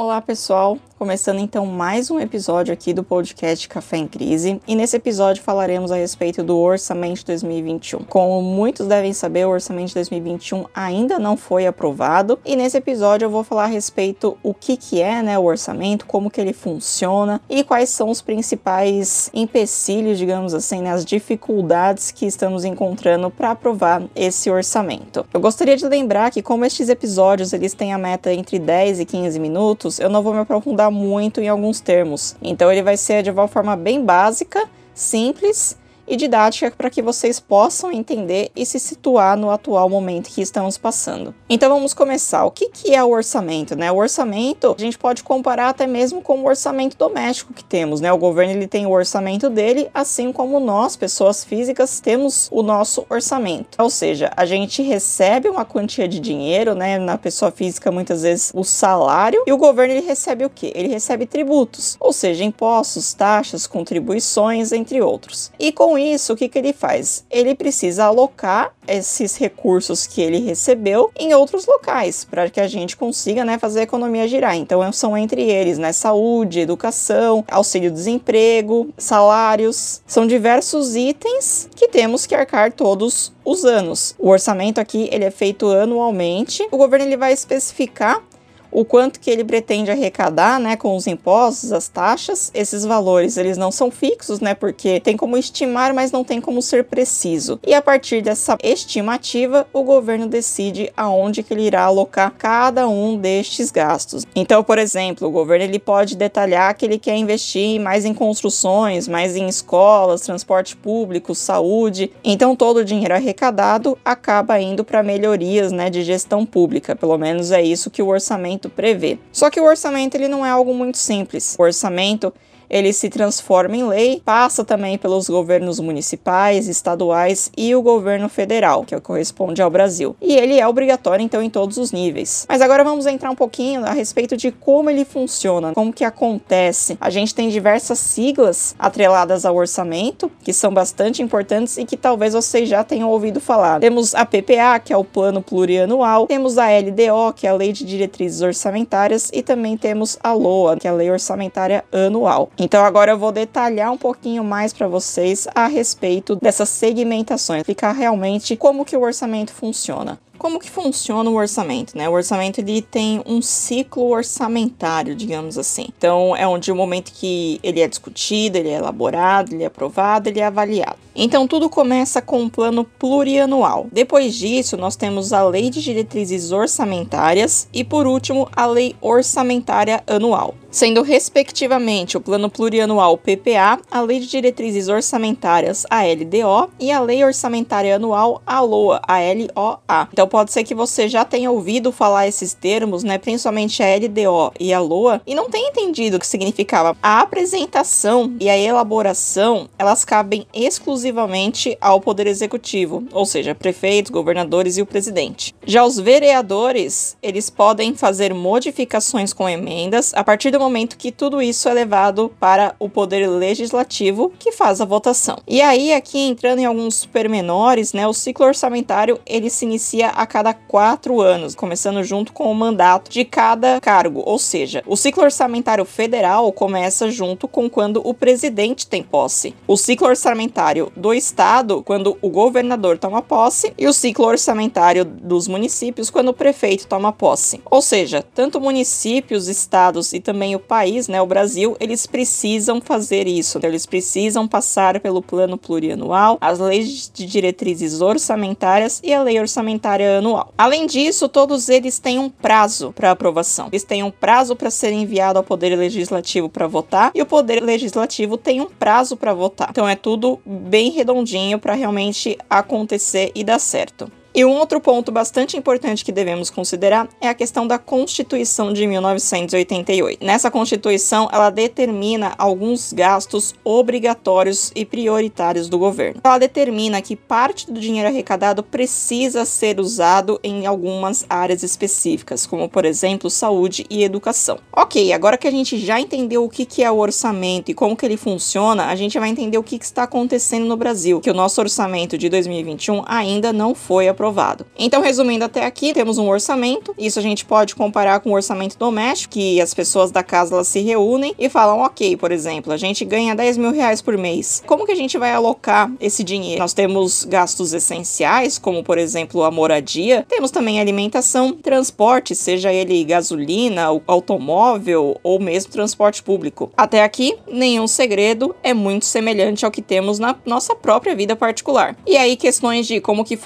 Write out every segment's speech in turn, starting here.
Olá, pessoal. Começando então mais um episódio aqui do podcast Café em Crise. E nesse episódio falaremos a respeito do orçamento de 2021. Como muitos devem saber, o orçamento de 2021 ainda não foi aprovado. E nesse episódio eu vou falar a respeito o que que é, né, o orçamento, como que ele funciona e quais são os principais empecilhos, digamos assim, né, as dificuldades que estamos encontrando para aprovar esse orçamento. Eu gostaria de lembrar que como estes episódios eles têm a meta entre 10 e 15 minutos, eu não vou me aprofundar muito em alguns termos. Então ele vai ser de uma forma bem básica, simples e didática para que vocês possam entender e se situar no atual momento que estamos passando. Então vamos começar. O que, que é o orçamento? Né? O orçamento a gente pode comparar até mesmo com o orçamento doméstico que temos. Né? O governo ele tem o orçamento dele, assim como nós, pessoas físicas, temos o nosso orçamento. Ou seja, a gente recebe uma quantia de dinheiro, né? na pessoa física muitas vezes o salário, e o governo ele recebe o quê? Ele recebe tributos, ou seja, impostos, taxas, contribuições, entre outros. E com isso, o que, que ele faz? Ele precisa alocar esses recursos que ele recebeu em outros locais, para que a gente consiga né, fazer a economia girar. Então, são entre eles né, saúde, educação, auxílio-desemprego, salários. São diversos itens que temos que arcar todos os anos. O orçamento aqui ele é feito anualmente. O governo ele vai especificar o quanto que ele pretende arrecadar, né, com os impostos, as taxas. Esses valores, eles não são fixos, né, porque tem como estimar, mas não tem como ser preciso. E a partir dessa estimativa, o governo decide aonde que ele irá alocar cada um destes gastos. Então, por exemplo, o governo ele pode detalhar que ele quer investir mais em construções, mais em escolas, transporte público, saúde. Então, todo o dinheiro arrecadado acaba indo para melhorias, né, de gestão pública. Pelo menos é isso que o orçamento orçamento prevê. Só que o orçamento ele não é algo muito simples. O orçamento ele se transforma em lei, passa também pelos governos municipais, estaduais e o governo federal, que é que corresponde ao Brasil. E ele é obrigatório então em todos os níveis. Mas agora vamos entrar um pouquinho a respeito de como ele funciona, como que acontece. A gente tem diversas siglas atreladas ao orçamento, que são bastante importantes e que talvez vocês já tenham ouvido falar. Temos a PPA, que é o Plano Plurianual, temos a LDO, que é a Lei de Diretrizes Orçamentárias, e também temos a LOA, que é a Lei Orçamentária Anual. Então agora eu vou detalhar um pouquinho mais para vocês a respeito dessas segmentações, explicar realmente como que o orçamento funciona. Como que funciona o orçamento, né? O orçamento ele tem um ciclo orçamentário, digamos assim. Então é onde o momento que ele é discutido, ele é elaborado, ele é aprovado, ele é avaliado. Então tudo começa com um plano plurianual. Depois disso, nós temos a Lei de Diretrizes Orçamentárias e por último, a Lei Orçamentária Anual sendo respectivamente o Plano Plurianual PPA, a Lei de Diretrizes Orçamentárias a LDO e a Lei Orçamentária Anual a LOA, a LOA. Então pode ser que você já tenha ouvido falar esses termos, né, principalmente a LDO e a LOA, e não tenha entendido o que significava. A apresentação e a elaboração, elas cabem exclusivamente ao Poder Executivo, ou seja, prefeitos, governadores e o presidente. Já os vereadores, eles podem fazer modificações com emendas a partir do do momento que tudo isso é levado para o poder legislativo que faz a votação. E aí, aqui entrando em alguns pormenores, né, o ciclo orçamentário ele se inicia a cada quatro anos, começando junto com o mandato de cada cargo. Ou seja, o ciclo orçamentário federal começa junto com quando o presidente tem posse. O ciclo orçamentário do estado, quando o governador toma posse, e o ciclo orçamentário dos municípios, quando o prefeito toma posse. Ou seja, tanto municípios, estados e também também o país, né, o Brasil, eles precisam fazer isso. Então, eles precisam passar pelo plano plurianual, as leis de diretrizes orçamentárias e a lei orçamentária anual. Além disso, todos eles têm um prazo para aprovação. Eles têm um prazo para ser enviado ao Poder Legislativo para votar e o Poder Legislativo tem um prazo para votar. Então é tudo bem redondinho para realmente acontecer e dar certo. E um outro ponto bastante importante que devemos considerar é a questão da Constituição de 1988. Nessa Constituição, ela determina alguns gastos obrigatórios e prioritários do governo. Ela determina que parte do dinheiro arrecadado precisa ser usado em algumas áreas específicas, como por exemplo, saúde e educação. Ok, agora que a gente já entendeu o que é o orçamento e como que ele funciona, a gente vai entender o que está acontecendo no Brasil, que o nosso orçamento de 2021 ainda não foi aprovado aprovado. Então, resumindo até aqui, temos um orçamento. Isso a gente pode comparar com o orçamento doméstico, que as pessoas da casa elas se reúnem e falam, ok, por exemplo, a gente ganha 10 mil reais por mês. Como que a gente vai alocar esse dinheiro? Nós temos gastos essenciais, como por exemplo a moradia. Temos também alimentação, transporte, seja ele gasolina, automóvel ou mesmo transporte público. Até aqui, nenhum segredo, é muito semelhante ao que temos na nossa própria vida particular. E aí, questões de como que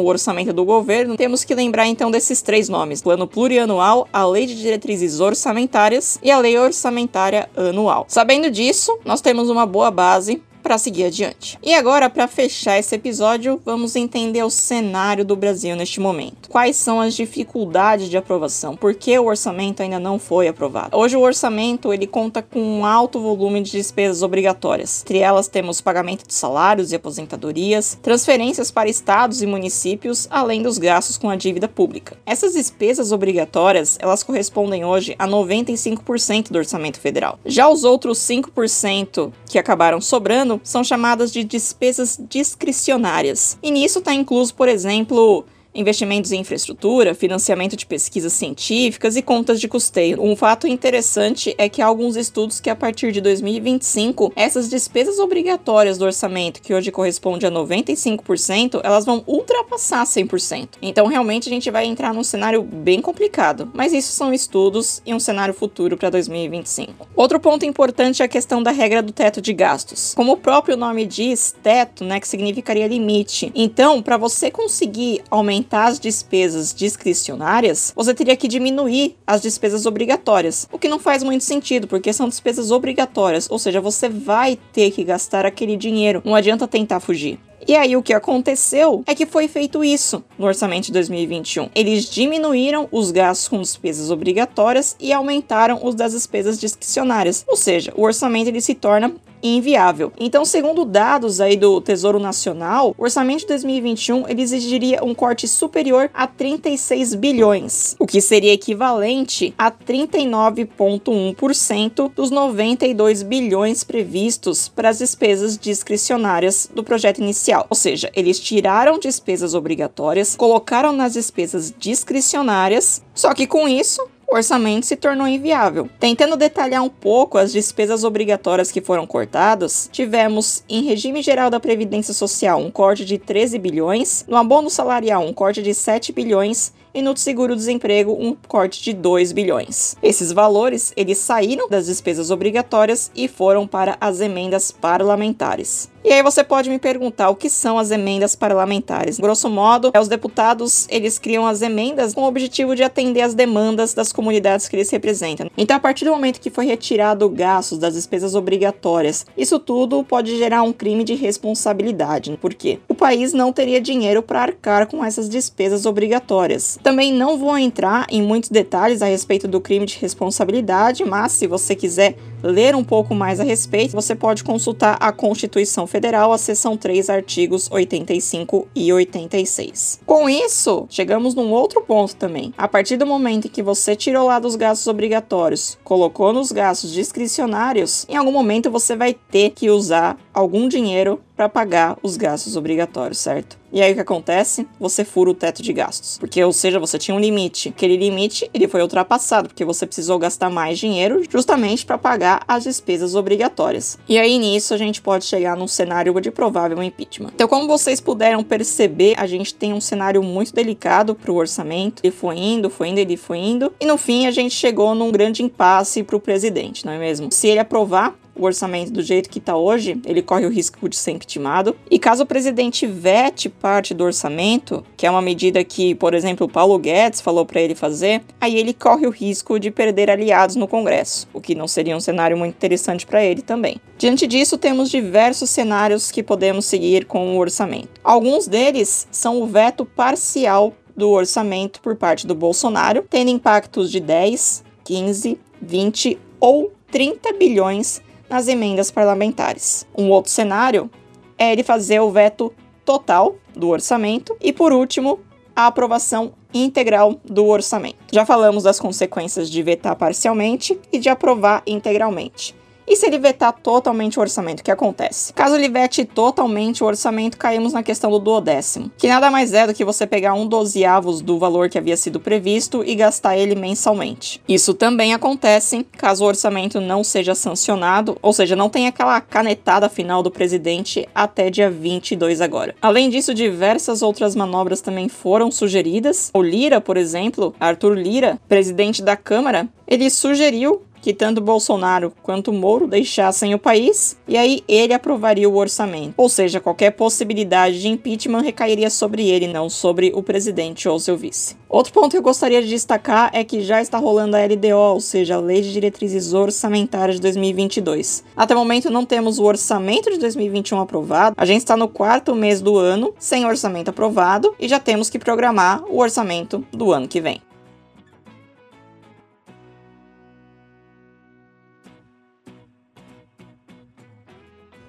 o orçamento do governo, temos que lembrar então desses três nomes: Plano Plurianual, a Lei de Diretrizes Orçamentárias e a Lei Orçamentária Anual. Sabendo disso, nós temos uma boa base para seguir adiante. E agora, para fechar esse episódio, vamos entender o cenário do Brasil neste momento. Quais são as dificuldades de aprovação? Por que o orçamento ainda não foi aprovado? Hoje o orçamento ele conta com um alto volume de despesas obrigatórias. Entre elas temos pagamento de salários e aposentadorias, transferências para estados e municípios, além dos gastos com a dívida pública. Essas despesas obrigatórias, elas correspondem hoje a 95% do orçamento federal. Já os outros 5% que acabaram sobrando são chamadas de despesas discricionárias. E nisso está incluso, por exemplo, investimentos em infraestrutura, financiamento de pesquisas científicas e contas de custeio. Um fato interessante é que há alguns estudos que a partir de 2025, essas despesas obrigatórias do orçamento, que hoje corresponde a 95%, elas vão ultrapassar 100%. Então, realmente a gente vai entrar num cenário bem complicado, mas isso são estudos e um cenário futuro para 2025. Outro ponto importante é a questão da regra do teto de gastos. Como o próprio nome diz, teto, né, que significaria limite. Então, para você conseguir aumentar aumentar as despesas discricionárias, você teria que diminuir as despesas obrigatórias, o que não faz muito sentido, porque são despesas obrigatórias, ou seja, você vai ter que gastar aquele dinheiro, não adianta tentar fugir. E aí o que aconteceu é que foi feito isso no orçamento de 2021. Eles diminuíram os gastos com despesas obrigatórias e aumentaram os das despesas discricionárias. Ou seja, o orçamento ele se torna inviável. Então, segundo dados aí do Tesouro Nacional, o orçamento de 2021 ele exigiria um corte superior a 36 bilhões, o que seria equivalente a 39,1% dos 92 bilhões previstos para as despesas discricionárias do projeto inicial. Ou seja, eles tiraram despesas obrigatórias, colocaram nas despesas discricionárias, só que com isso o orçamento se tornou inviável. Tentando detalhar um pouco as despesas obrigatórias que foram cortadas, tivemos em regime geral da Previdência Social um corte de 13 bilhões, no abono salarial um corte de 7 bilhões e no seguro-desemprego um corte de 2 bilhões. Esses valores eles saíram das despesas obrigatórias e foram para as emendas parlamentares. E aí você pode me perguntar o que são as emendas parlamentares. Grosso modo, é os deputados, eles criam as emendas com o objetivo de atender às demandas das comunidades que eles representam. Então, a partir do momento que foi retirado gastos das despesas obrigatórias, isso tudo pode gerar um crime de responsabilidade. Por quê? O país não teria dinheiro para arcar com essas despesas obrigatórias. Também não vou entrar em muitos detalhes a respeito do crime de responsabilidade, mas se você quiser ler um pouco mais a respeito, você pode consultar a Constituição Federal, a seção 3, artigos 85 e 86. Com isso, chegamos num outro ponto também. A partir do momento em que você tirou lá dos gastos obrigatórios, colocou nos gastos discricionários, em algum momento você vai ter que usar algum dinheiro para pagar os gastos obrigatórios, certo? E aí o que acontece? Você fura o teto de gastos. Porque, ou seja, você tinha um limite. Aquele limite, ele foi ultrapassado, porque você precisou gastar mais dinheiro justamente para pagar as despesas obrigatórias. E aí nisso a gente pode chegar num cenário de provável impeachment. Então, como vocês puderam perceber, a gente tem um cenário muito delicado para o orçamento. Ele foi indo, foi indo, ele foi indo. E no fim a gente chegou num grande impasse para o presidente, não é mesmo? Se ele aprovar o orçamento do jeito que está hoje, ele corre o risco de ser impeachmentado. E caso o presidente vete parte do orçamento, que é uma medida que, por exemplo, o Paulo Guedes falou para ele fazer, aí ele corre o risco de perder aliados no Congresso, o que não seria um cenário muito interessante para ele também. Diante disso, temos diversos cenários que podemos seguir com o orçamento. Alguns deles são o veto parcial do orçamento por parte do Bolsonaro, tendo impactos de 10, 15, 20 ou 30 bilhões nas emendas parlamentares. Um outro cenário é ele fazer o veto total do orçamento e, por último, a aprovação integral do orçamento. Já falamos das consequências de vetar parcialmente e de aprovar integralmente. E se ele vetar totalmente o orçamento, o que acontece? Caso ele vete totalmente o orçamento, caímos na questão do duodécimo, que nada mais é do que você pegar um dozeavos do valor que havia sido previsto e gastar ele mensalmente. Isso também acontece caso o orçamento não seja sancionado, ou seja, não tenha aquela canetada final do presidente até dia 22 agora. Além disso, diversas outras manobras também foram sugeridas. O Lira, por exemplo, Arthur Lira, presidente da Câmara, ele sugeriu que tanto Bolsonaro quanto Moro deixassem o país e aí ele aprovaria o orçamento. Ou seja, qualquer possibilidade de impeachment recairia sobre ele, não sobre o presidente ou seu vice. Outro ponto que eu gostaria de destacar é que já está rolando a LDO, ou seja, a Lei de Diretrizes Orçamentárias de 2022. Até o momento não temos o orçamento de 2021 aprovado, a gente está no quarto mês do ano sem orçamento aprovado e já temos que programar o orçamento do ano que vem.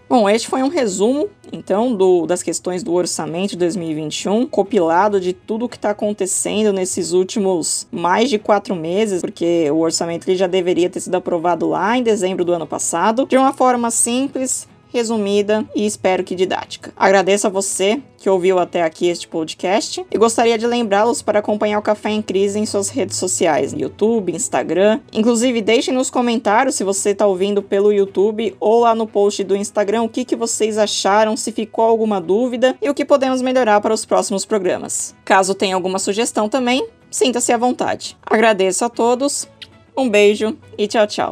Bom, este foi um resumo, então, do, das questões do orçamento de 2021, compilado de tudo o que está acontecendo nesses últimos mais de quatro meses, porque o orçamento ele já deveria ter sido aprovado lá em dezembro do ano passado, de uma forma simples, resumida e espero que didática. Agradeço a você que ouviu até aqui este podcast e gostaria de lembrá-los para acompanhar o Café em Crise em suas redes sociais, YouTube, Instagram. Inclusive, deixem nos comentários se você está ouvindo pelo YouTube ou lá no post do Instagram o que, que vocês acharam, se ficou alguma dúvida e o que podemos melhorar para os próximos programas. Caso tenha alguma sugestão também, sinta-se à vontade. Agradeço a todos, um beijo e tchau, tchau.